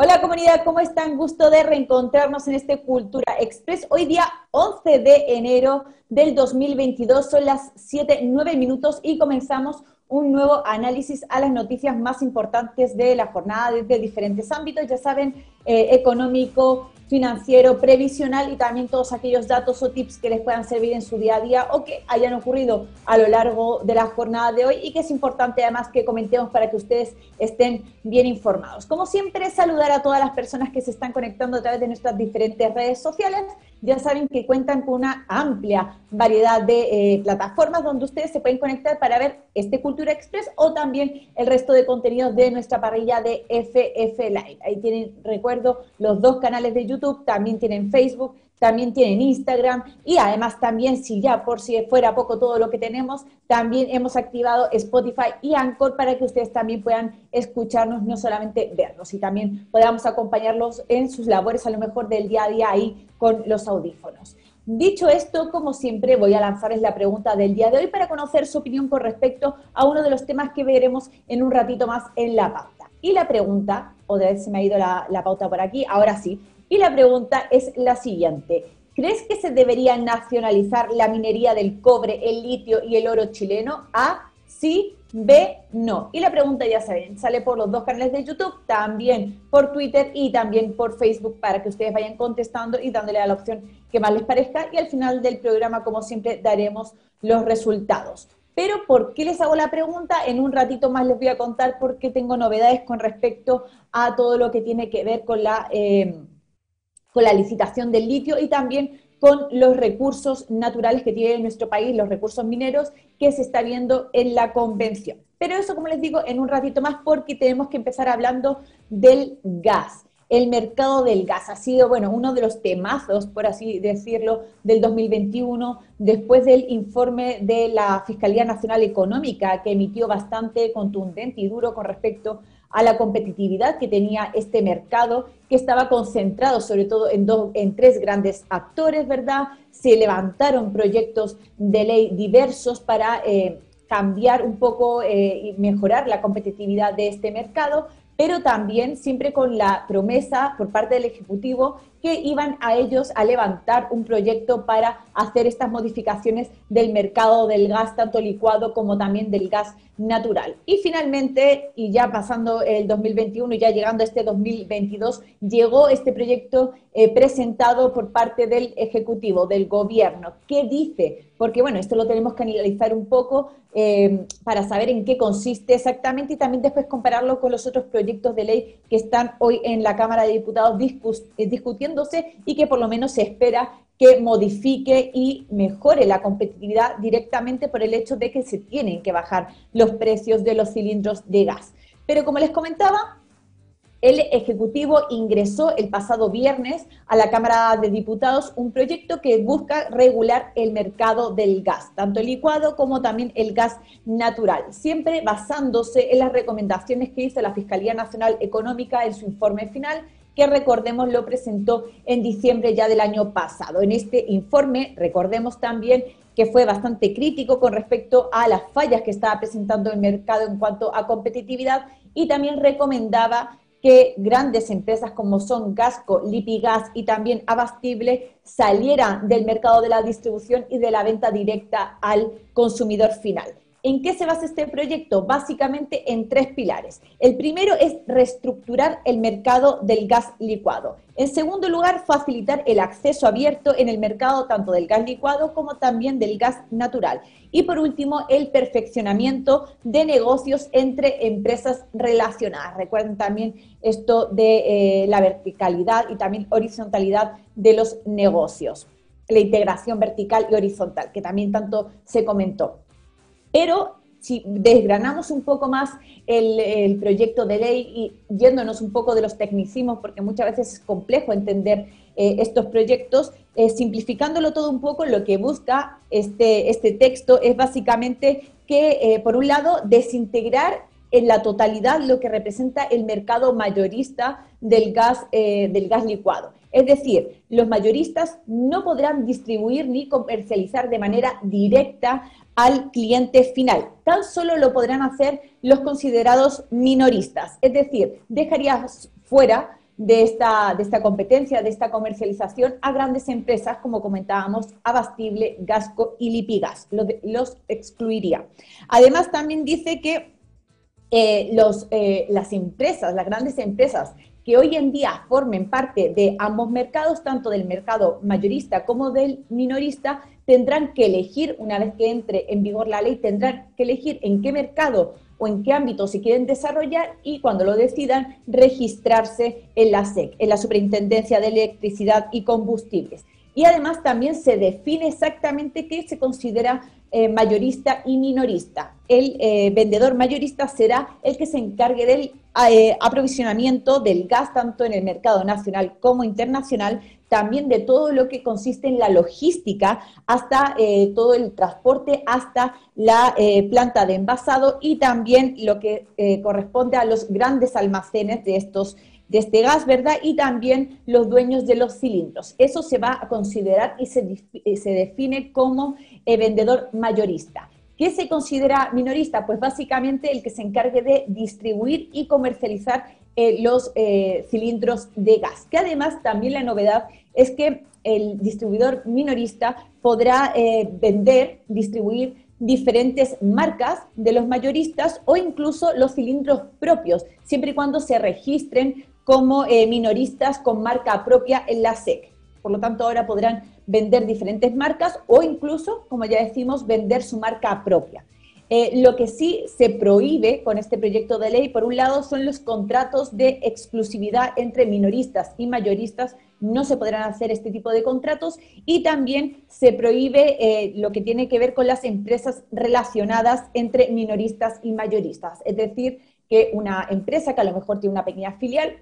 Hola comunidad, ¿cómo están? Gusto de reencontrarnos en este Cultura Express. Hoy día 11 de enero del 2022, son las 7, 9 minutos y comenzamos un nuevo análisis a las noticias más importantes de la jornada desde diferentes ámbitos, ya saben, eh, económico, financiero, previsional y también todos aquellos datos o tips que les puedan servir en su día a día o que hayan ocurrido a lo largo de la jornada de hoy y que es importante además que comentemos para que ustedes estén bien informados. Como siempre, saludar a todas las personas que se están conectando a través de nuestras diferentes redes sociales. Ya saben que cuentan con una amplia variedad de eh, plataformas donde ustedes se pueden conectar para ver este Cultura Express o también el resto de contenidos de nuestra parrilla de FF Live. Ahí tienen, recuerdo, los dos canales de YouTube también tienen Facebook, también tienen Instagram y además también, si ya por si fuera poco todo lo que tenemos, también hemos activado Spotify y Anchor para que ustedes también puedan escucharnos, no solamente vernos, y también podamos acompañarlos en sus labores a lo mejor del día a día ahí con los audífonos. Dicho esto, como siempre, voy a lanzarles la pregunta del día de hoy para conocer su opinión con respecto a uno de los temas que veremos en un ratito más en la pauta. Y la pregunta, o de vez se me ha ido la pauta por aquí, ahora sí, y la pregunta es la siguiente. ¿Crees que se debería nacionalizar la minería del cobre, el litio y el oro chileno? A, sí, B, no. Y la pregunta ya saben, sale por los dos canales de YouTube, también por Twitter y también por Facebook para que ustedes vayan contestando y dándole a la opción que más les parezca. Y al final del programa, como siempre, daremos los resultados. Pero ¿por qué les hago la pregunta? En un ratito más les voy a contar porque tengo novedades con respecto a todo lo que tiene que ver con la... Eh, con la licitación del litio y también con los recursos naturales que tiene nuestro país, los recursos mineros que se está viendo en la convención. Pero eso, como les digo, en un ratito más porque tenemos que empezar hablando del gas. El mercado del gas ha sido, bueno, uno de los temazos, por así decirlo, del 2021, después del informe de la Fiscalía Nacional Económica, que emitió bastante contundente y duro con respecto a la competitividad que tenía este mercado, que estaba concentrado sobre todo en, dos, en tres grandes actores, ¿verdad? Se levantaron proyectos de ley diversos para eh, cambiar un poco eh, y mejorar la competitividad de este mercado, pero también siempre con la promesa por parte del Ejecutivo que iban a ellos a levantar un proyecto para hacer estas modificaciones del mercado del gas, tanto licuado como también del gas natural. Y finalmente, y ya pasando el 2021 y ya llegando a este 2022, llegó este proyecto eh, presentado por parte del Ejecutivo, del Gobierno. ¿Qué dice? Porque bueno, esto lo tenemos que analizar un poco eh, para saber en qué consiste exactamente y también después compararlo con los otros proyectos de ley que están hoy en la Cámara de Diputados eh, y que por lo menos se espera que modifique y mejore la competitividad directamente por el hecho de que se tienen que bajar los precios de los cilindros de gas. Pero como les comentaba, el Ejecutivo ingresó el pasado viernes a la Cámara de Diputados un proyecto que busca regular el mercado del gas, tanto el licuado como también el gas natural, siempre basándose en las recomendaciones que hizo la Fiscalía Nacional Económica en su informe final que recordemos lo presentó en diciembre ya del año pasado. En este informe, recordemos también que fue bastante crítico con respecto a las fallas que estaba presentando el mercado en cuanto a competitividad y también recomendaba que grandes empresas como son Gasco, Lipigas y también Abastible salieran del mercado de la distribución y de la venta directa al consumidor final. ¿En qué se basa este proyecto? Básicamente en tres pilares. El primero es reestructurar el mercado del gas licuado. En segundo lugar, facilitar el acceso abierto en el mercado tanto del gas licuado como también del gas natural. Y por último, el perfeccionamiento de negocios entre empresas relacionadas. Recuerden también esto de eh, la verticalidad y también horizontalidad de los negocios. La integración vertical y horizontal, que también tanto se comentó. Pero si desgranamos un poco más el, proyecto de ley y yéndonos un poco de los tecnicismos, porque muchas veces es complejo entender eh, estos proyectos, eh, simplificándolo todo un poco, lo que busca este, este texto es básicamente que, eh, por un lado, desintegrar en la totalidad lo que representa el mercado mayorista del gas, del gas licuado. Es decir, los mayoristas no podrán distribuir ni comercializar de manera directa al cliente final. Tan solo lo podrán hacer los considerados minoristas, es decir, dejaría fuera de esta, de esta competencia, de esta comercialización a grandes empresas, como comentábamos, Abastible, Gasco y Lipigas. Los, excluiría. Además, también dice que eh, eh, las empresas, las grandes empresas que hoy en día formen parte de ambos mercados, tanto del mercado mayorista como del minorista, tendrán que elegir, una vez que entre en vigor la ley, tendrán que elegir en qué mercado o en qué ámbito se quieren desarrollar y cuando lo decidan, registrarse en la SEC, en la Superintendencia de Electricidad y Combustibles. Y además también se define exactamente qué se considera eh, mayorista y minorista. El eh, vendedor mayorista será el que se encargue del eh, aprovisionamiento del gas tanto en el mercado nacional como internacional, también de todo lo que consiste en la logística, hasta todo el transporte, hasta la planta de envasado y también lo que corresponde a los grandes almacenes de estos de este gas, ¿verdad? Y también los dueños de los cilindros. Eso se va a considerar y se, se define como vendedor mayorista. ¿Qué se considera minorista? Pues básicamente el que se encargue de distribuir y comercializar eh, los eh, cilindros de gas. Que además también la novedad es que el distribuidor minorista podrá eh, vender, distribuir diferentes marcas de los mayoristas o incluso los cilindros propios, siempre y cuando se registren como minoristas con marca propia en la SEC. Por lo tanto, ahora podrán vender diferentes marcas o incluso, como ya decimos, vender su marca propia. Eh, lo que sí se prohíbe con este proyecto de ley, por un lado, son los contratos de exclusividad entre minoristas y mayoristas. No se podrán hacer este tipo de contratos y también se prohíbe eh, lo que tiene que ver con las empresas relacionadas entre minoristas y mayoristas. Es decir, que una empresa que a lo mejor tiene una pequeña filial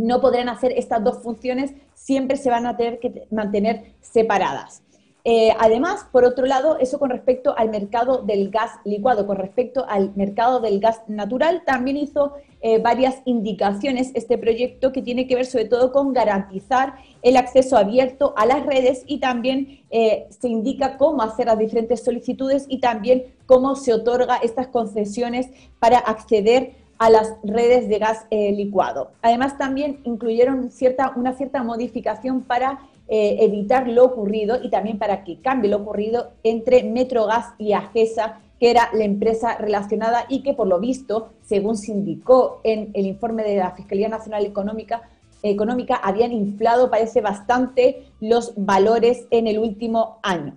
no podrán hacer estas dos funciones, siempre se van a tener que mantener separadas. Eh, además, por otro lado, eso con respecto al mercado del gas licuado, con respecto al mercado del gas natural, también hizo eh, varias indicaciones este proyecto que tiene que ver sobre todo con garantizar el acceso abierto a las redes y también eh, se indica cómo hacer las diferentes solicitudes y también cómo se otorga estas concesiones para acceder a las redes de gas eh, licuado. Además, también incluyeron cierta, una cierta modificación para eh, evitar lo ocurrido y también para que cambie lo ocurrido entre Metrogas y Agesa, que era la empresa relacionada y que por lo visto, según se indicó en el informe de la Fiscalía Nacional Económica, Económica habían inflado, parece bastante, los valores en el último año.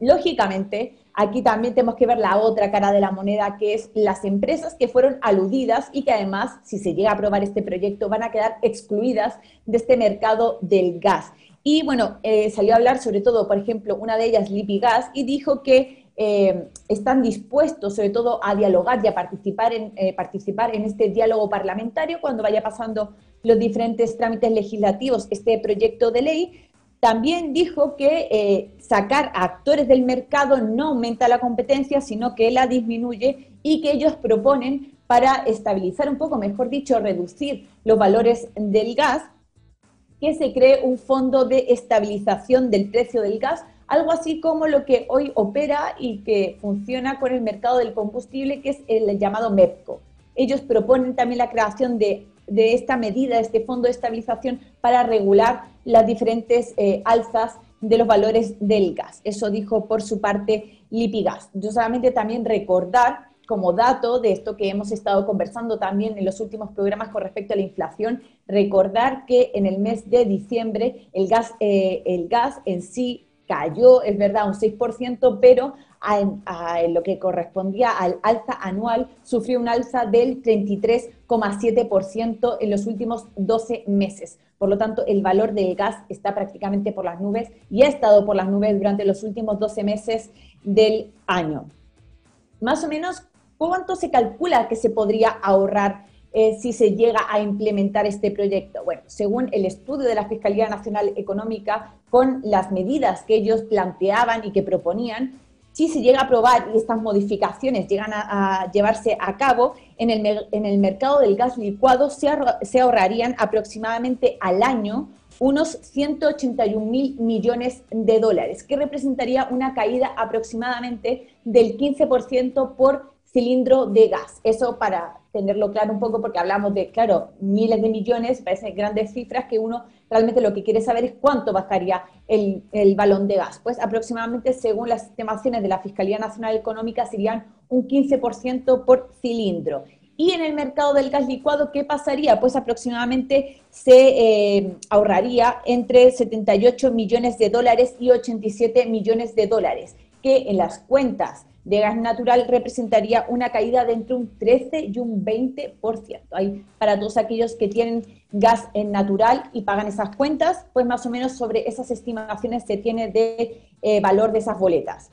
Lógicamente, Aquí también tenemos que ver la otra cara de la moneda, que es las empresas que fueron aludidas y que además, si se llega a aprobar este proyecto, van a quedar excluidas de este mercado del gas. Y bueno, eh, salió a hablar sobre todo, por ejemplo, una de ellas, Lipigas, y dijo que eh, están dispuestos sobre todo a dialogar y a participar en, eh, participar en este diálogo parlamentario cuando vaya pasando los diferentes trámites legislativos este proyecto de ley, también dijo que eh, sacar a actores del mercado no aumenta la competencia, sino que la disminuye y que ellos proponen para estabilizar un poco, mejor dicho, reducir los valores del gas, que se cree un fondo de estabilización del precio del gas, algo así como lo que hoy opera y que funciona con el mercado del combustible, que es el llamado MEPCO. Ellos proponen también la creación de de esta medida, este fondo de estabilización para regular las diferentes eh, alzas de los valores del gas. Eso dijo por su parte Lipigas. Yo solamente también recordar como dato de esto que hemos estado conversando también en los últimos programas con respecto a la inflación, recordar que en el mes de diciembre el gas, eh, el gas en sí cayó, es verdad, un 6%, pero a, lo que correspondía al alza anual, sufrió un alza del 33,7% en los últimos 12 meses. Por lo tanto, el valor del gas está prácticamente por las nubes y ha estado por las nubes durante los últimos 12 meses del año. Más o menos, ¿cuánto se calcula que se podría ahorrar eh, si se llega a implementar este proyecto? Bueno, según el estudio de la Fiscalía Nacional Económica, con las medidas que ellos planteaban y que proponían, si se llega a aprobar y estas modificaciones llegan a, llevarse a cabo, en el, en el, mercado del gas licuado se, se ahorrarían aproximadamente al año unos 181 mil millones de dólares, que representaría una caída aproximadamente del 15% por cilindro de gas. Eso para tenerlo claro un poco, porque hablamos de, claro, miles de millones, parecen grandes cifras que uno realmente lo que quiere saber es cuánto bajaría el, el balón de gas. Pues aproximadamente, según las estimaciones de la Fiscalía Nacional Económica, serían un 15% por cilindro. Y en el mercado del gas licuado, ¿qué pasaría? Pues aproximadamente se eh, ahorraría entre 78 millones de dólares y 87 millones de dólares, que en las cuentas de gas natural representaría una caída de entre un 13 y un 20%. Ahí para todos aquellos que tienen gas en natural y pagan esas cuentas, pues más o menos sobre esas estimaciones se tiene de eh, valor de esas boletas.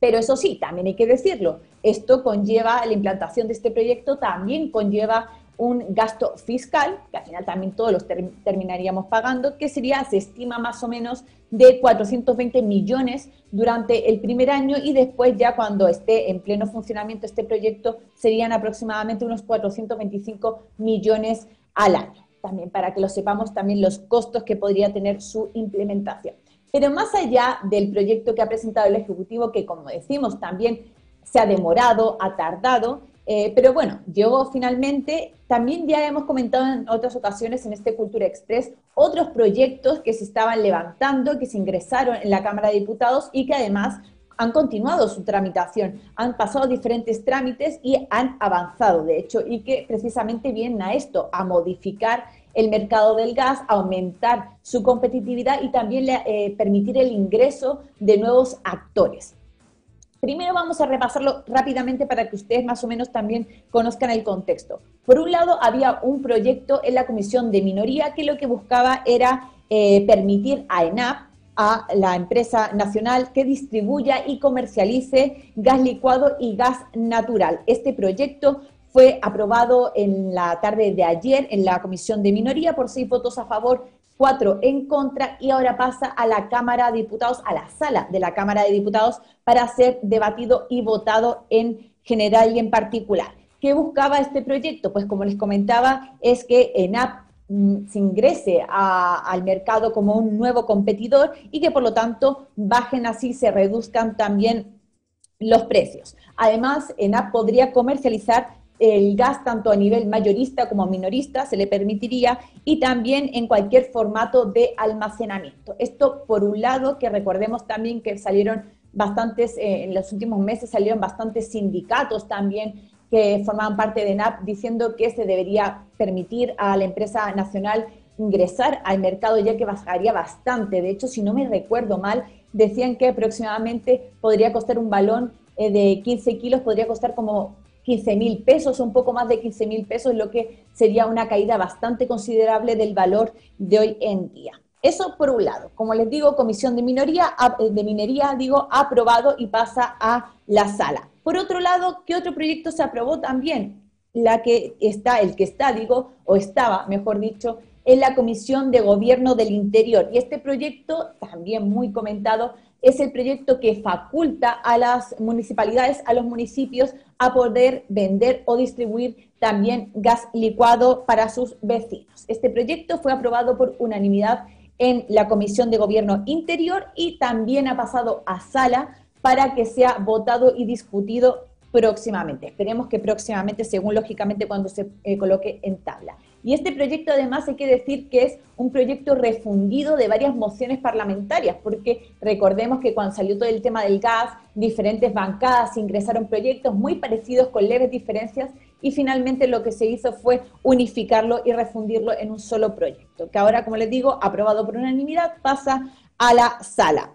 Pero eso sí, también hay que decirlo, esto conlleva, la implantación de este proyecto también conlleva un gasto fiscal, que al final también todos los terminaríamos pagando, que sería, se estima más o menos, de 420 millones durante el primer año y después ya cuando esté en pleno funcionamiento este proyecto serían aproximadamente unos 425 millones al año. También para que lo sepamos, también los costos que podría tener su implementación. Pero más allá del proyecto que ha presentado el Ejecutivo, que como decimos también se ha demorado, ha tardado, eh, pero bueno, llegó finalmente. También ya hemos comentado en otras ocasiones en este Cultura Express otros proyectos que se estaban levantando, que se ingresaron en la Cámara de Diputados y que además han continuado su tramitación, han pasado diferentes trámites y han avanzado, de hecho, y que precisamente vienen a esto, a modificar el mercado del gas, aumentar su competitividad y también eh, permitir el ingreso de nuevos actores. Primero vamos a repasarlo rápidamente para que ustedes más o menos también conozcan el contexto. Por un lado, había un proyecto en la Comisión de Minoría que lo que buscaba era eh, permitir a ENAP, a la empresa nacional, que distribuya y comercialice gas licuado y gas natural. Este proyecto fue aprobado en la tarde de ayer en la Comisión de Minoría por seis votos a favor, cuatro en contra y ahora pasa a la Cámara de Diputados, a la sala de la Cámara de Diputados para ser debatido y votado en general y en particular. ¿Qué buscaba este proyecto? Pues como les comentaba, es que ENAP mm, se ingrese al mercado como un nuevo competidor y que por lo tanto bajen así, se reduzcan también los precios. Además, ENAP podría comercializar el gas tanto a nivel mayorista como minorista se le permitiría y también en cualquier formato de almacenamiento. Esto por un lado, que recordemos también que salieron bastantes, eh, en los últimos meses salieron bastantes sindicatos también que formaban parte de NAP diciendo que se debería permitir a la empresa nacional ingresar al mercado ya que bajaría bastante. De hecho, si no me recuerdo mal, decían que aproximadamente podría costar un balón eh, de 15 kilos, podría costar como 15 mil pesos, un poco más de 15 mil pesos, lo que sería una caída bastante considerable del valor de hoy en día. Eso por un lado. Como les digo, Comisión de Minoría, eh, de Minería, digo, aprobado y pasa a la sala. Por otro lado, ¿qué otro proyecto se aprobó también? La que está, el que está, digo, o estaba, mejor dicho, en la Comisión de Gobierno del Interior. Y este proyecto, también muy comentado, es el proyecto que faculta a las municipalidades, a los municipios, a poder vender o distribuir también gas licuado para sus vecinos. Este proyecto fue aprobado por unanimidad en la Comisión de Gobierno Interior y también ha pasado a sala para que sea votado y discutido próximamente. Esperemos que próximamente, según lógicamente cuando se eh, coloque en tabla. Y este proyecto además hay que decir que es un proyecto refundido de varias mociones parlamentarias, porque recordemos que cuando salió todo el tema del gas, diferentes bancadas ingresaron proyectos muy parecidos con leves diferencias y finalmente lo que se hizo fue unificarlo y refundirlo en un solo proyecto, que ahora, como les digo, aprobado por unanimidad, pasa a la sala.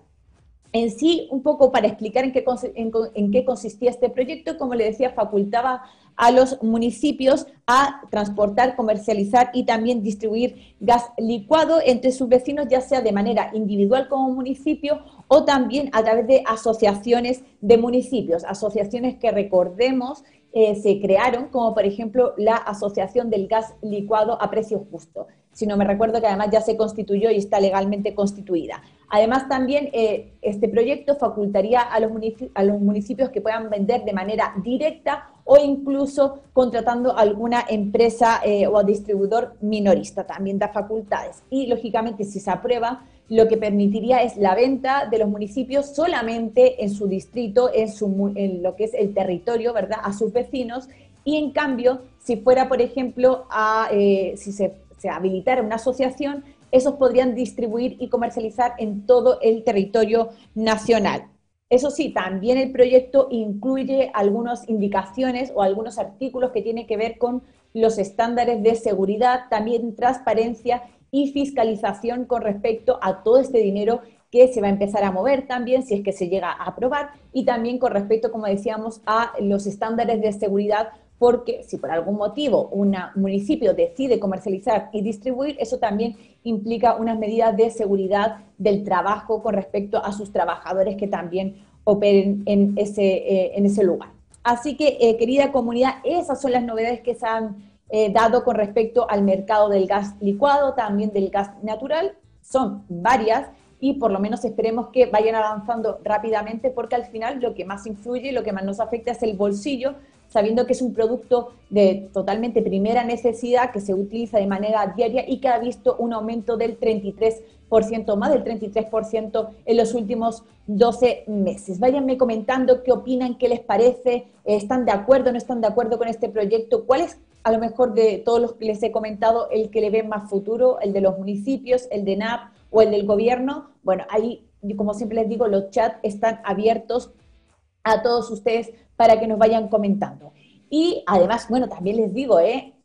En sí, un poco para explicar en qué, en qué consistía este proyecto, como le decía, facultaba a los municipios a transportar, comercializar y también distribuir gas licuado entre sus vecinos, ya sea de manera individual como municipio o también a través de asociaciones de municipios, asociaciones que recordemos eh, se crearon, como por ejemplo la Asociación del Gas Licuado a Precio Justo. Si no me recuerdo que además ya se constituyó y está legalmente constituida. Además, también eh, este proyecto facultaría a los, a los municipios que puedan vender de manera directa o incluso contratando alguna empresa eh, o distribuidor minorista, también da facultades. Y lógicamente, si se aprueba, lo que permitiría es la venta de los municipios solamente en su distrito, en, su, en lo que es el territorio, ¿verdad?, a sus vecinos, y en cambio, si fuera, por ejemplo, a, eh, si se, se habilitara una asociación, esos podrían distribuir y comercializar en todo el territorio nacional. Eso sí, también el proyecto incluye algunas indicaciones o algunos artículos que tienen que ver con los estándares de seguridad, también transparencia y fiscalización con respecto a todo este dinero que se va a empezar a mover también si es que se llega a aprobar y también con respecto, como decíamos, a los estándares de seguridad porque si por algún motivo un municipio decide comercializar y distribuir, eso también implica unas medidas de seguridad del trabajo con respecto a sus trabajadores que también operen en ese, eh, en ese lugar. Así que, eh, querida comunidad, esas son las novedades que se han eh, dado con respecto al mercado del gas licuado, también del gas natural. Son varias y por lo menos esperemos que vayan avanzando rápidamente porque al final lo que más influye, lo que más nos afecta es el bolsillo sabiendo que es un producto de totalmente primera necesidad que se utiliza de manera diaria y que ha visto un aumento del 33%, más del 33% en los últimos 12 meses. Váyanme comentando qué opinan, qué les parece, están de acuerdo, no están de acuerdo con este proyecto, cuál es a lo mejor de todos los que les he comentado el que le ven más futuro, el de los municipios, el de NAP o el del gobierno. Bueno, ahí, como siempre les digo, los chats están abiertos a todos ustedes para que nos vayan comentando. Y además, bueno, también les digo, ¿eh?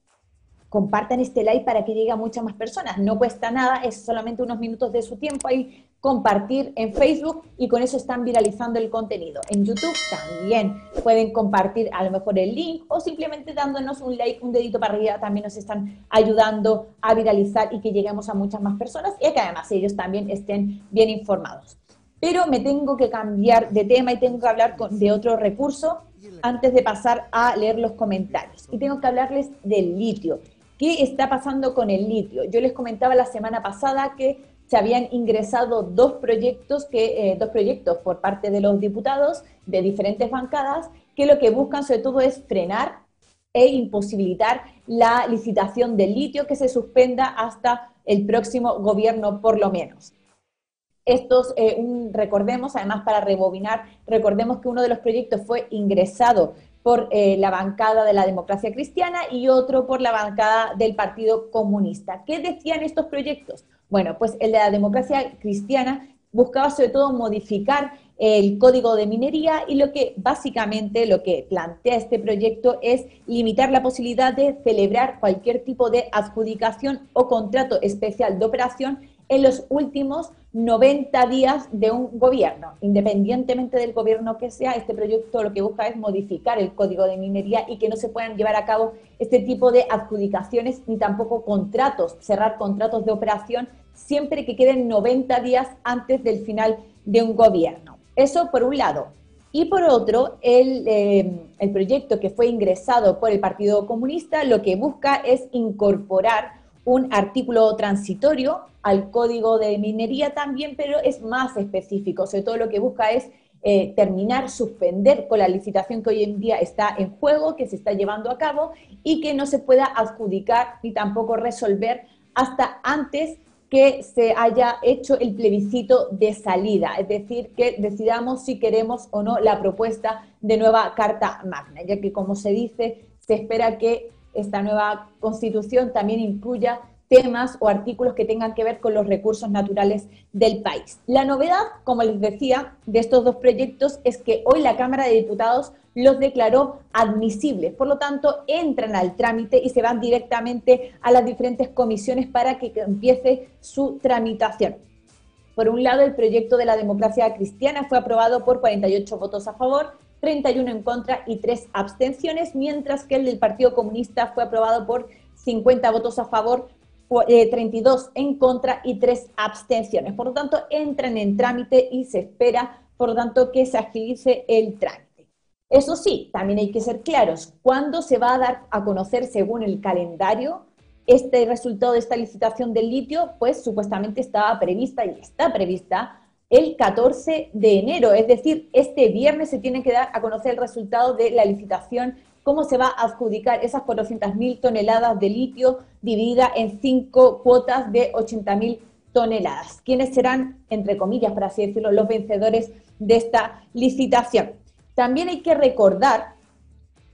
compartan este live para que llegue a muchas más personas. No cuesta nada, es solamente unos minutos de su tiempo ahí compartir en Facebook y con eso están viralizando el contenido. En YouTube también pueden compartir a lo mejor el link o simplemente dándonos un like, un dedito para arriba, también nos están ayudando a viralizar y que lleguemos a muchas más personas y que además ellos también estén bien informados. Pero me tengo que cambiar de tema y tengo que hablar de otro recurso antes de pasar a leer los comentarios. Y tengo que hablarles del litio. ¿Qué está pasando con el litio? Yo les comentaba la semana pasada que se habían ingresado dos proyectos, que, eh, dos proyectos por parte de los diputados de diferentes bancadas que lo que buscan sobre todo es frenar e imposibilitar la licitación del litio que se suspenda hasta el próximo gobierno por lo menos. Estos, eh, recordemos, además para rebobinar, recordemos que uno de los proyectos fue ingresado por eh, la bancada de la democracia cristiana y otro por la bancada del Partido Comunista. ¿Qué decían estos proyectos? Bueno, pues el de la democracia cristiana buscaba sobre todo modificar el código de minería y lo que básicamente lo que plantea este proyecto es limitar la posibilidad de celebrar cualquier tipo de adjudicación o contrato especial de operación en los últimos 90 días de un gobierno. Independientemente del gobierno que sea, este proyecto lo que busca es modificar el código de minería y que no se puedan llevar a cabo este tipo de adjudicaciones ni tampoco contratos, cerrar contratos de operación siempre que queden 90 días antes del final de un gobierno. Eso por un lado. Y por otro, el, eh, el proyecto que fue ingresado por el Partido Comunista lo que busca es incorporar un artículo transitorio al código de minería también, pero es más específico. Sobre todo lo que busca es eh, terminar, suspender con la licitación que hoy en día está en juego, que se está llevando a cabo y que no se pueda adjudicar ni tampoco resolver hasta antes que se haya hecho el plebiscito de salida, es decir, que decidamos si queremos o no la propuesta de nueva Carta Magna, ya que como se dice, se espera que esta nueva constitución también incluya temas o artículos que tengan que ver con los recursos naturales del país. La novedad, como les decía, de estos dos proyectos es que hoy la Cámara de Diputados los declaró admisibles, por lo tanto entran al trámite y se van directamente a las diferentes comisiones para que empiece su tramitación. Por un lado, el proyecto de la democracia cristiana fue aprobado por 48 votos a favor, 31 en contra y 3 abstenciones, mientras que el del Partido Comunista fue aprobado por 50 votos a favor, 32 eh, en contra y 3 abstenciones. Por lo tanto, entran en trámite y se espera, por lo tanto, que se agilice el trámite. Eso sí, también hay que ser claros, ¿cuándo se va a dar a conocer según el calendario este resultado de esta licitación del litio? Pues supuestamente estaba prevista y está prevista el 14 de enero, es decir, este viernes se tiene que dar a conocer el resultado de la licitación, cómo se va a adjudicar esas 400.000 toneladas de litio dividida en cinco cuotas de 80.000 toneladas. ¿Quiénes serán, entre comillas, para así decirlo, los vencedores de esta licitación? También hay que recordar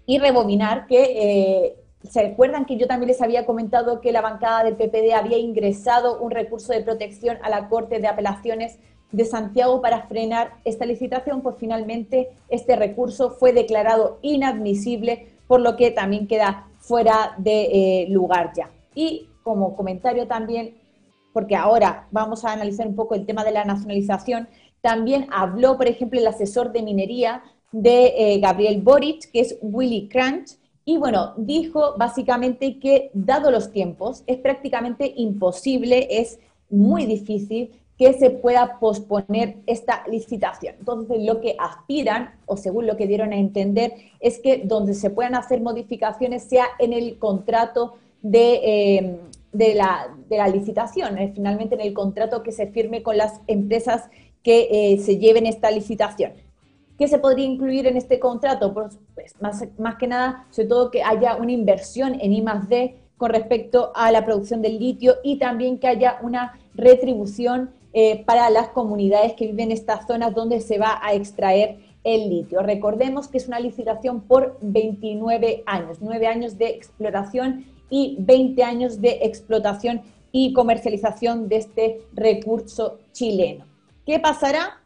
y rebobinar que, eh, ¿se acuerdan que yo también les había comentado que la bancada del PPD había ingresado un recurso de protección a la Corte de Apelaciones de Santiago para frenar esta licitación? Pues finalmente este recurso fue declarado inadmisible, por lo que también queda fuera de eh, lugar ya. Y como comentario también, porque ahora vamos a analizar un poco el tema de la nacionalización, también habló, por ejemplo, el asesor de minería de eh, Gabriel Boric, que es Willy Crunch, y bueno, dijo básicamente que dado los tiempos, es prácticamente imposible, es muy difícil que se pueda posponer esta licitación. Entonces, lo que aspiran, o según lo que dieron a entender, es que donde se puedan hacer modificaciones sea en el contrato de, eh, de, la, de la, licitación, eh, finalmente en el contrato que se firme con las empresas que eh, se lleven esta licitación. ¿Qué se podría incluir en este contrato? Pues, pues, más, más que nada, sobre todo que haya una inversión en I D con respecto a la producción del litio y también que haya una retribución eh, para las comunidades que viven en estas zonas donde se va a extraer el litio. Recordemos que es una licitación por 29 años, 9 años de exploración y 20 años de explotación y comercialización de este recurso chileno. ¿Qué pasará?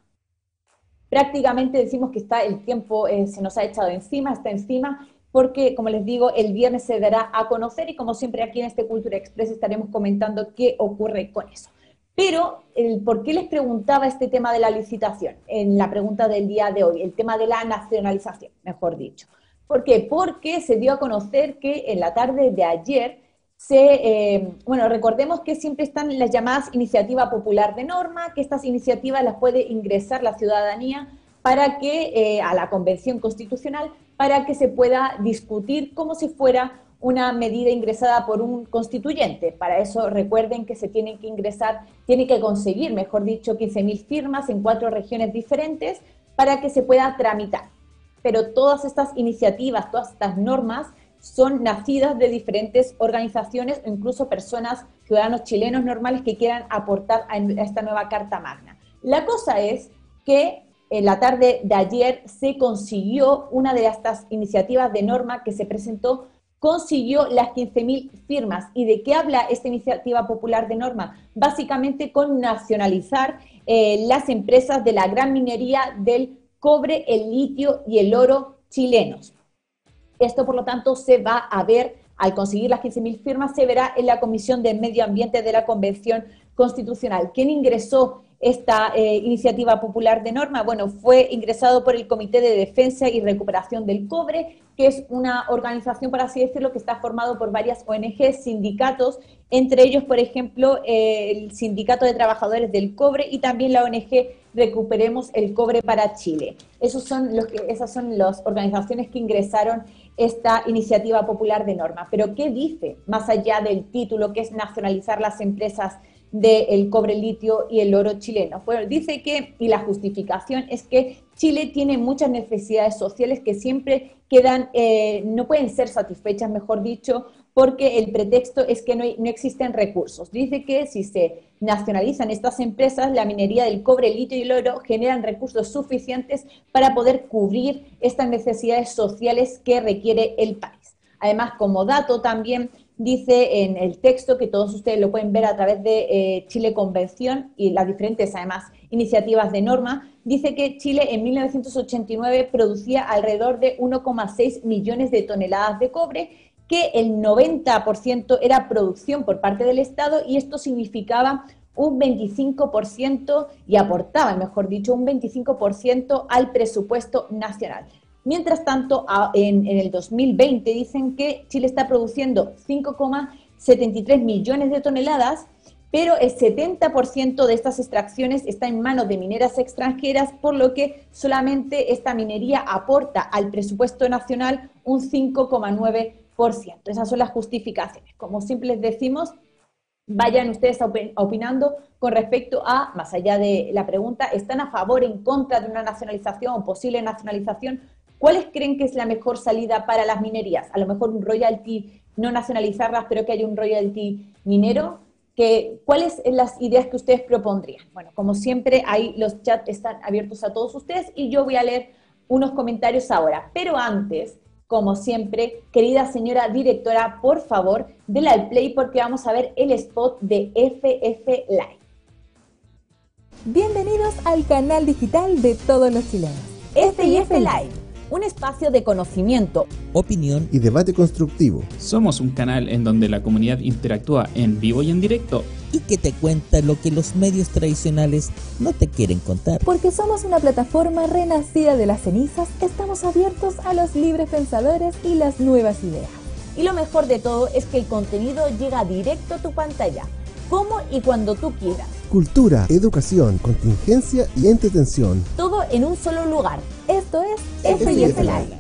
Prácticamente decimos que está el tiempo, eh, se nos ha echado encima, está encima, porque, como les digo, el viernes se dará a conocer y como siempre aquí en este Cultura Express estaremos comentando qué ocurre con eso. Pero, ¿por qué les preguntaba este tema de la licitación? En la pregunta del día de hoy, el tema de la nacionalización, mejor dicho. ¿Por qué? Porque se dio a conocer que en la tarde de ayer se, eh, bueno, recordemos que siempre están las llamadas iniciativa popular de norma, que estas iniciativas las puede ingresar la ciudadanía para que, eh, a la convención constitucional, para que se pueda discutir como si fuera una medida ingresada por un constituyente. Para eso recuerden que se tienen que ingresar, tiene que conseguir, mejor dicho, 15.000 firmas en cuatro regiones diferentes para que se pueda tramitar. Pero todas estas iniciativas, todas estas normas son nacidas de diferentes organizaciones o incluso personas, ciudadanos chilenos normales que quieran aportar a esta nueva Carta Magna. La cosa es que en la tarde de ayer se consiguió una de estas iniciativas de norma que se presentó consiguió las 15.000 firmas. ¿Y de qué habla esta iniciativa popular de norma? Básicamente con nacionalizar eh, las empresas de la gran minería del cobre, el litio y el oro chilenos. Esto, por lo tanto, se va a ver, al conseguir las 15.000 firmas, se verá en la Comisión de Medio Ambiente de la Convención Constitucional. ¿Quién ingresó esta eh, iniciativa popular de norma? Bueno, fue ingresado por el Comité de Defensa y Recuperación del Cobre, que es una organización, por así decirlo, que está formado por varias ONGs, sindicatos, entre ellos, por ejemplo, el Sindicato de Trabajadores del Cobre y también la ONG Recuperemos el Cobre para Chile. Esos son los que, esas son las organizaciones que ingresaron esta iniciativa popular de norma. Pero ¿qué dice, más allá del título, que es nacionalizar las empresas del cobre litio y el oro chileno. Bueno, dice que, y la justificación es que Chile tiene muchas necesidades sociales que siempre quedan, eh, no pueden ser satisfechas, mejor dicho, porque el pretexto es que no, no, existen recursos. Dice que si se nacionalizan estas empresas, la minería del cobre, litio y el oro generan recursos suficientes para poder cubrir estas necesidades sociales que requiere el país. Además, como dato también dice en el texto, que todos ustedes lo pueden ver a través de eh, Chile Convención y las diferentes, además, iniciativas de norma, dice que Chile en 1989 producía alrededor de 1,6 millones de toneladas de cobre, que el 90% era producción por parte del Estado y esto significaba un 25% y aportaba, mejor dicho, un 25% al presupuesto nacional. Mientras tanto, en, el 2020 dicen que Chile está produciendo 5,73 millones de toneladas, pero el 70% de estas extracciones está en manos de mineras extranjeras, por lo que solamente esta minería aporta al presupuesto nacional un 5,9%. Esas son las justificaciones. Como siempre les decimos, vayan ustedes opinando con respecto a, más allá de la pregunta, ¿están a favor, en contra de una nacionalización o posible nacionalización? ¿Cuáles creen que es la mejor salida para las minerías? A lo mejor un royalty, no nacionalizarlas, pero que haya un royalty minero. que, ¿cuáles son las ideas que ustedes propondrían? Bueno, como siempre, ahí los chats están abiertos a todos ustedes y yo voy a leer unos comentarios ahora. Pero antes, como siempre, querida señora directora, por favor, déle al play porque vamos a ver el spot de FF Live. Bienvenidos al canal digital de todos los chilenos. FF Live, un espacio de conocimiento, opinión y debate constructivo. Somos un canal en donde la comunidad interactúa en vivo y en directo y que te cuenta lo que los medios tradicionales no te quieren contar. Porque somos una plataforma renacida de las cenizas, estamos abiertos a los libres pensadores y las nuevas ideas. Y lo mejor de todo es que el contenido llega directo a tu pantalla, como y cuando tú quieras. Cultura, educación, contingencia y entretención. Todo en un solo lugar. Esto es FIF Live.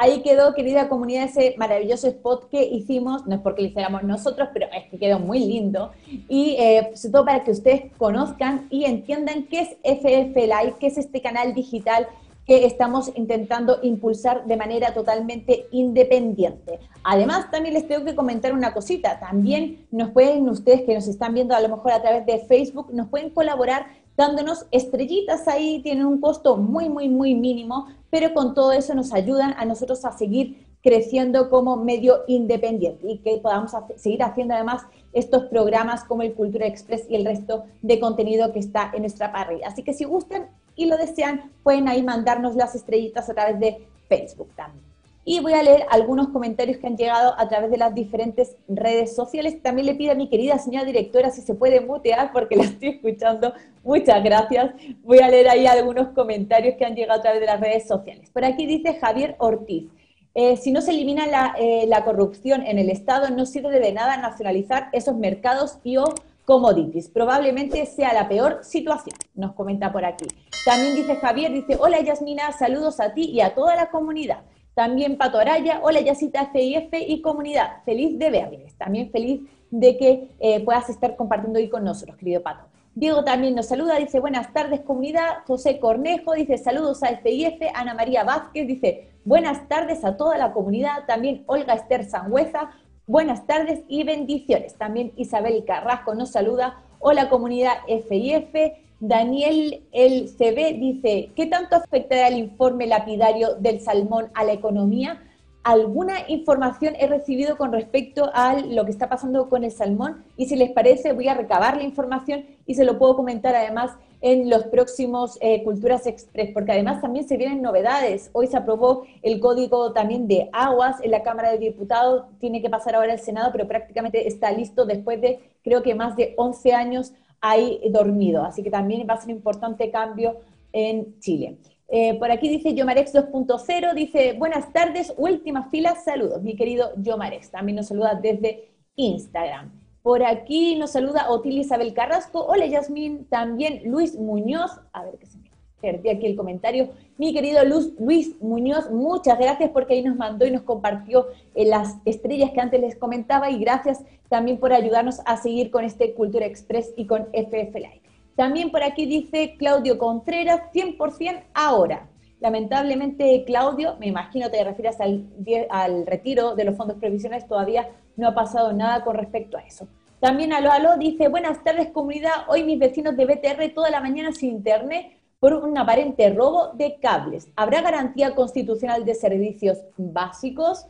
Ahí quedó, querida comunidad, ese maravilloso spot que hicimos, no es porque lo hiciéramos nosotros, pero es que quedó muy lindo. Y eh, sobre todo para que ustedes conozcan y entiendan qué es FF Live, qué es este canal digital que estamos intentando impulsar de manera totalmente independiente. Además, también les tengo que comentar una cosita. También nos pueden, ustedes que nos están viendo a lo mejor a través de Facebook, nos pueden colaborar dándonos estrellitas ahí, tienen un costo muy, muy, muy mínimo, pero con todo eso nos ayudan a nosotros a seguir creciendo como medio independiente y que podamos seguir haciendo además estos programas como el Cultura Express y el resto de contenido que está en nuestra parrilla. Así que si gustan y lo desean, pueden ahí mandarnos las estrellitas a través de Facebook también y voy a leer algunos comentarios que han llegado a través de las diferentes redes sociales. También le pido a mi querida señora directora si se puede mutear porque la estoy escuchando. Muchas gracias. Voy a leer ahí algunos comentarios que han llegado a través de las redes sociales. Por aquí dice Javier Ortiz. Eh, si no se elimina la, eh, la, corrupción en el Estado, no sirve de nada nacionalizar esos mercados y o commodities. Probablemente sea la peor situación, nos comenta por aquí. También dice Javier, dice, hola Yasmina, saludos a ti y a toda la comunidad. También Pato Araya, hola Yacita FIF y comunidad, feliz de verles. También feliz de que eh, puedas estar compartiendo hoy con nosotros, querido Pato. Diego también nos saluda, dice buenas tardes comunidad. José Cornejo dice saludos a FIF. Ana María Vázquez dice buenas tardes a toda la comunidad. También Olga Esther Sangüeza, buenas tardes y bendiciones. También Isabel Carrasco nos saluda. Hola comunidad FIF. Daniel El CB dice, ¿qué tanto afectará el informe lapidario del salmón a la economía? ¿Alguna información he recibido con respecto a lo que está pasando con el salmón? Y si les parece, voy a recabar la información y se lo puedo comentar además en los próximos eh, Culturas Express, porque además también se vienen novedades. Hoy se aprobó el código también de aguas en la Cámara de Diputados, tiene que pasar ahora al Senado, pero prácticamente está listo después de creo que más de 11 años hay dormido. Así que también va a ser un importante cambio en Chile. Eh, por aquí dice Yomarex 2.0, dice, buenas tardes, última fila, saludos, mi querido Yomarex. También nos saluda desde Instagram. Por aquí nos saluda Otil Isabel Carrasco. Hola Yasmín, también Luis Muñoz. A ver qué se me perdí aquí el comentario. Mi querido Luz, Luis Muñoz, muchas gracias porque ahí nos mandó y nos compartió eh, las estrellas que antes les comentaba y gracias también por ayudarnos a seguir con este Cultura Express y con FF Live. También por aquí dice Claudio Contreras, 100% ahora. Lamentablemente, Claudio, me imagino te refieres al, al retiro de los fondos previsionales, todavía no ha pasado nada con respecto a eso. También Aló Aló dice, buenas tardes comunidad, hoy mis vecinos de BTR toda la mañana sin internet por un aparente robo de cables. ¿Habrá garantía constitucional de servicios básicos?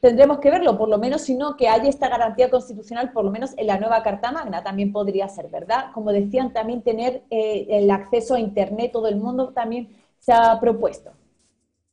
Tendremos que verlo, por lo menos, si no que haya esta garantía constitucional, por lo menos en la nueva Carta Magna también podría ser, ¿verdad? Como decían, también tener eh, el acceso a Internet, todo el mundo también se ha propuesto.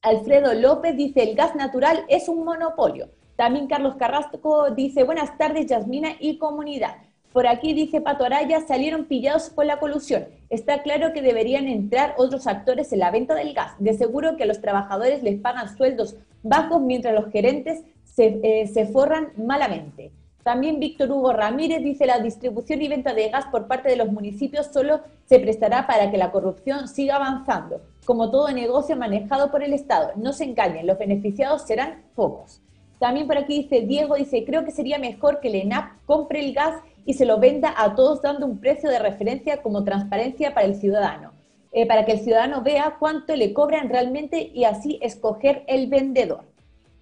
Alfredo López dice, el gas natural es un monopolio. También Carlos Carrasco dice, buenas tardes, Yasmina y comunidad. Por aquí dice Pato Araya, salieron pillados por la colusión. Está claro que deberían entrar otros actores en la venta del gas. De seguro que a los trabajadores les pagan sueldos bajos mientras los gerentes se, eh, se forran malamente. También Víctor Hugo Ramírez dice la distribución y venta de gas por parte de los municipios solo se prestará para que la corrupción siga avanzando. Como todo negocio manejado por el Estado, no se engañen, los beneficiados serán pocos. También por aquí dice Diego, dice, creo que sería mejor que el ENAP compre el gas y se lo venda a todos dando un precio de referencia como transparencia para el ciudadano, eh, para que el ciudadano vea cuánto le cobran realmente y así escoger el vendedor.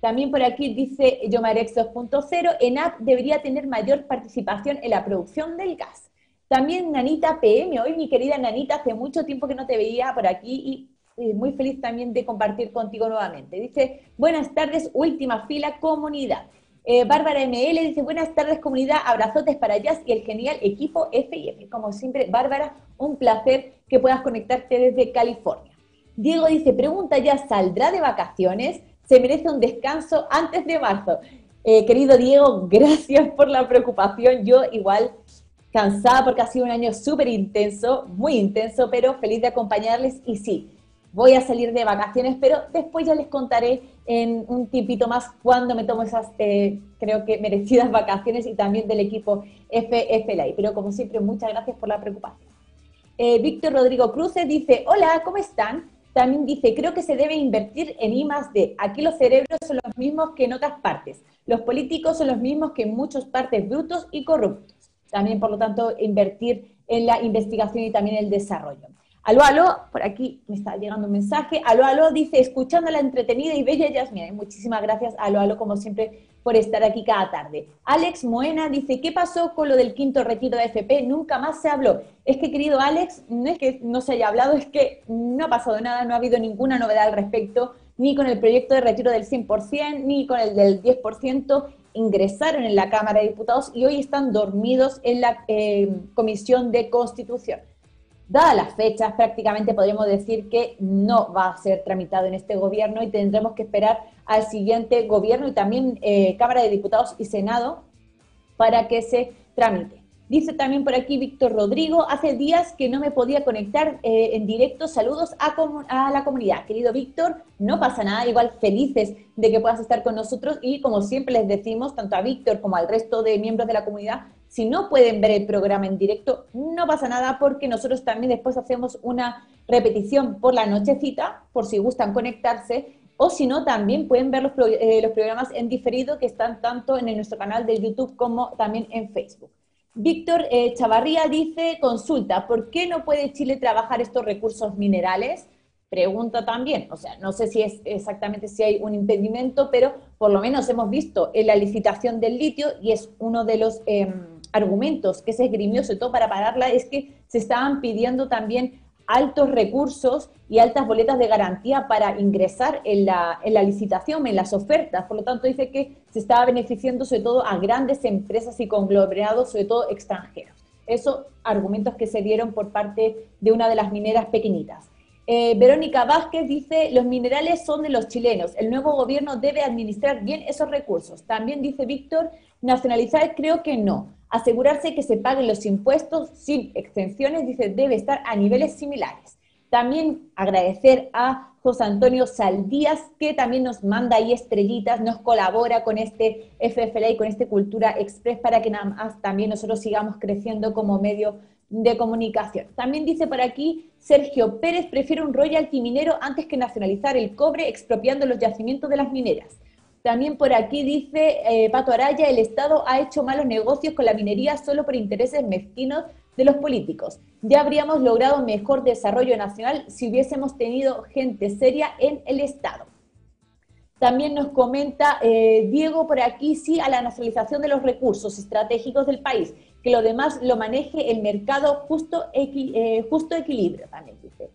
También por aquí dice Yomarex 2.0, ENAP debería tener mayor participación en la producción del gas. También Nanita PM, hoy mi querida Nanita, hace mucho tiempo que no te veía por aquí y muy feliz también de compartir contigo nuevamente. Dice, buenas tardes, última fila, comunidad. Eh, Bárbara ML dice, buenas tardes comunidad, abrazotes para Jazz y el genial equipo FIF. Como siempre, Bárbara, un placer que puedas conectarte desde California. Diego dice, pregunta ya, ¿saldrá de vacaciones? Se merece un descanso antes de marzo. Eh, querido Diego, gracias por la preocupación. Yo igual cansada porque ha sido un año súper intenso, muy intenso, pero feliz de acompañarles y sí, voy a salir de vacaciones, pero después ya les contaré en un tiempito más cuando me tomo esas, eh, creo que merecidas vacaciones y también del equipo FFLI. Pero como siempre, muchas gracias por la preocupación. Eh, Víctor Rodrigo Cruces dice, hola, ¿cómo están? También dice, creo que se debe invertir en I más D. Aquí los cerebros son los mismos que en otras partes. Los políticos son los mismos que en muchas partes brutos y corruptos. También, por lo tanto, invertir en la investigación y también el desarrollo. Aló, aló, por aquí me está llegando un mensaje. Aló, aló, dice, escuchando la entretenida y bella Yasmina. muchísimas gracias, aló, aló, como siempre, por estar aquí cada tarde. Alex Moena dice, ¿qué pasó con lo del quinto retiro de FP? Nunca más se habló. Es que, querido Alex, no es que no se haya hablado, es que no ha pasado nada, no ha habido ninguna novedad al respecto, ni con el proyecto de retiro del 100%, ni con el del 10%. Ingresaron en la Cámara de Diputados y hoy están dormidos en la eh, Comisión de Constitución. Dadas las fechas, prácticamente podríamos decir que no va a ser tramitado en este gobierno y tendremos que esperar al siguiente gobierno y también eh, Cámara de Diputados y Senado para que se tramite. Dice también por aquí Víctor Rodrigo, hace días que no me podía conectar eh, en directo. Saludos a, a, la comunidad. Querido Víctor, no pasa nada, igual felices de que puedas estar con nosotros y como siempre les decimos, tanto a Víctor como al resto de miembros de la comunidad, si no pueden ver el programa en directo, no pasa nada porque nosotros también después hacemos una repetición por la nochecita, por si gustan conectarse, o si no, también pueden ver los, eh, programas en diferido que están tanto en nuestro canal de YouTube como también en Facebook. Víctor eh, Chavarría dice, consulta, ¿por qué no puede Chile trabajar estos recursos minerales? Pregunta también, o sea, no sé si es exactamente si hay un impedimento, pero por lo menos hemos visto en la licitación del litio y es uno de los... Em, argumentos que se esgrimió, sobre todo para pararla, es que se estaban pidiendo también altos recursos y altas boletas de garantía para ingresar en la, en la licitación, en las ofertas. Por lo tanto, dice que se estaba beneficiando sobre todo a grandes empresas y conglomerados, sobre todo extranjeros. Esos argumentos que se dieron por parte de una de las mineras pequeñitas. Eh, Verónica Vázquez dice, los minerales son de los chilenos, el nuevo gobierno debe administrar bien esos recursos. También dice Víctor, nacionalizar creo que no asegurarse que se paguen los impuestos sin extensiones, dice, debe estar a niveles similares. También agradecer a José Antonio Saldías, que también nos manda ahí estrellitas, nos colabora con este FFLA y con este Cultura Express para que también nosotros sigamos creciendo como medio de comunicación. También dice por aquí, Sergio Pérez prefiere un royalty minero antes que nacionalizar el cobre expropiando los yacimientos de las mineras. También por aquí dice eh, Pato Araya, el Estado ha hecho malos negocios con la minería solo por intereses mezquinos de los políticos. Ya habríamos logrado mejor desarrollo nacional si hubiésemos tenido gente seria en el Estado. También nos comenta eh, Diego por aquí, sí, a la nacionalización de los recursos estratégicos del país, que lo demás lo maneje el mercado justo, eh, justo equilibrio, también dice.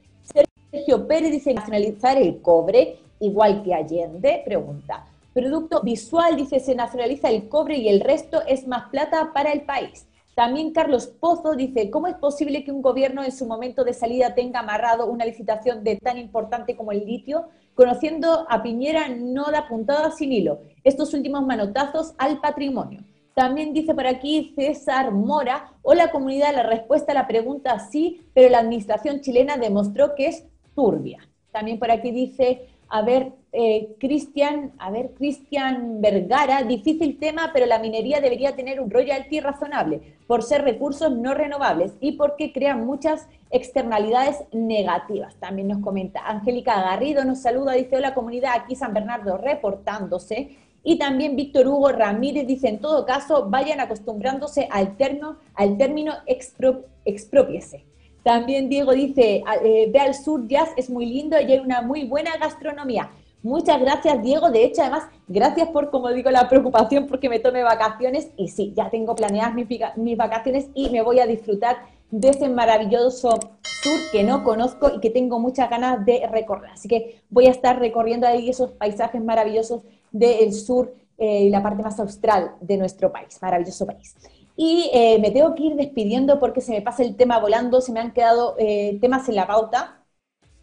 Sergio Pérez dice nacionalizar el cobre, igual que Allende, pregunta. Producto visual, dice, se nacionaliza el cobre y el resto es más plata para el país. También Carlos Pozo dice, ¿cómo es posible que un gobierno en su momento de salida tenga amarrado una licitación de tan importante como el litio? Conociendo a Piñera no da puntada sin hilo. Estos últimos manotazos al patrimonio. También dice por aquí César Mora, hola comunidad, la respuesta a la pregunta sí, pero la administración chilena demostró que es turbia. También por aquí dice a ver, eh, Cristian, a ver, Cristian Vergara, difícil tema, pero la minería debería tener un royalty razonable por ser recursos no renovables y porque crean muchas externalidades negativas. También nos comenta Angélica Garrido, nos saluda, dice, hola comunidad, aquí San Bernardo reportándose. Y también Víctor Hugo Ramírez dice, en todo caso, vayan acostumbrándose al, término, al término expropiese. También Diego dice, eh, ve al sur jazz, es muy lindo y hay una muy buena gastronomía. Muchas gracias, Diego. De hecho, además, gracias por, como digo, la preocupación porque me tome vacaciones. Y sí, ya tengo planeadas mis, mis vacaciones y me voy a disfrutar de ese maravilloso sur que no conozco y que tengo muchas ganas de recorrer. Así que voy a estar recorriendo ahí esos paisajes maravillosos del sur eh, y la parte más austral de nuestro país, maravilloso país. Y eh, me tengo que ir despidiendo porque se me pasa el tema volando, se me han quedado eh, temas en la pauta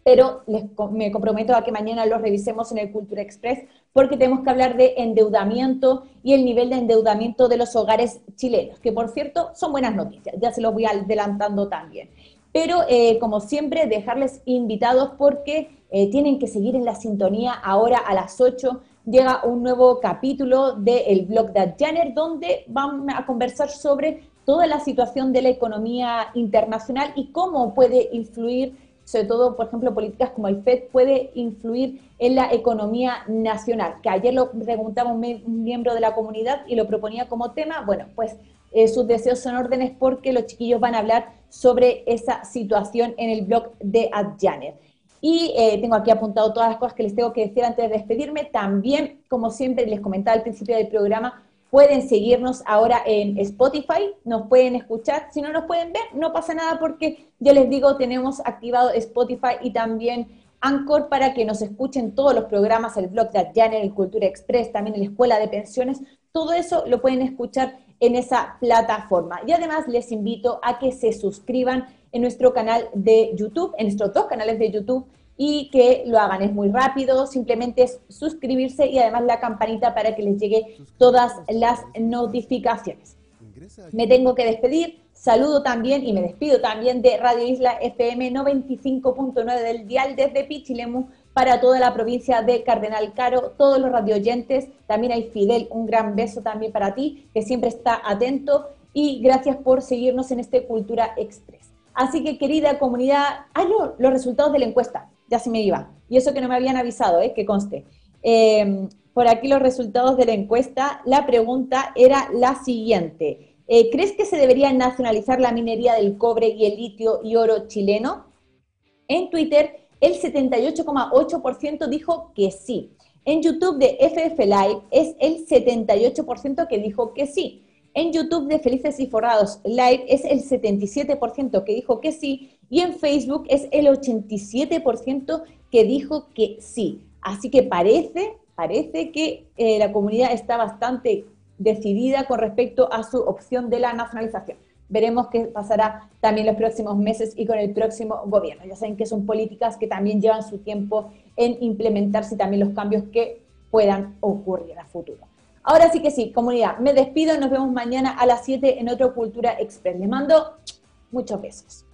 pero me comprometo a que mañana los revisemos en el Cultura Express porque tenemos que hablar de endeudamiento y el nivel de endeudamiento de los hogares chilenos, que por cierto son buenas noticias, ya se los voy adelantando también. Pero como siempre, dejarles invitados porque tienen que seguir en la sintonía ahora a las 8 llega un nuevo capítulo del blog de Adjaner donde vamos a conversar sobre toda la situación de la economía internacional y cómo puede influir sobre todo, por ejemplo, políticas como el FED, puede influir en la economía nacional? Que ayer lo preguntaba un, miembro de la comunidad y lo proponía como tema. Bueno, pues eh, sus deseos son órdenes porque los chiquillos van a hablar sobre esa situación en el blog de Adjanet. Y eh, tengo aquí apuntado todas las cosas que les tengo que decir antes de despedirme. También, como siempre les comentaba al principio del programa, Pueden seguirnos ahora en Spotify, nos pueden escuchar. Si no nos pueden ver, no pasa nada porque yo les digo, tenemos activado Spotify y también Anchor para que nos escuchen todos los programas, el blog de Adjaner, el Cultura Express, también la Escuela de Pensiones. Todo eso lo pueden escuchar en esa plataforma. Y además les invito a que se suscriban en nuestro canal de YouTube, en nuestros dos canales de YouTube, y que lo hagan. Es muy rápido, simplemente es suscribirse y además la campanita para que les llegue todas las notificaciones. Me tengo que despedir. Saludo también y me despido también de Radio Isla FM 95.9 del Dial desde Pichilemu para toda la provincia de Cardenal Caro, todos los radioyentes. También hay Fidel, un gran beso también para ti, que siempre está atento. Y gracias por seguirnos en este Cultura Express. Así que, querida comunidad, ah, no, los resultados de la encuesta ya se me iba. Y eso que no me habían avisado, ¿eh? que conste. Em, por aquí los resultados de la encuesta. La pregunta era la siguiente. Eh, ¿Crees que se debería nacionalizar la minería del cobre y el litio y oro chileno? En Twitter, el 78,8% dijo que sí. En YouTube de FF Live es el 78% que dijo que sí. En YouTube de Felices y Forrados Live es el 77% que dijo que sí y en Facebook es el 87% que dijo que sí. Así que parece, parece que eh, la comunidad está bastante decidida con respecto a su opción de la nacionalización. Veremos qué pasará también los próximos meses y con el próximo gobierno. Ya saben que son políticas que también llevan su tiempo en implementarse y también los cambios que puedan ocurrir a futuro. Ahora sí que sí, comunidad, me despido, nos vemos mañana a las 7 en otro Cultura Express. Les mando muchos besos.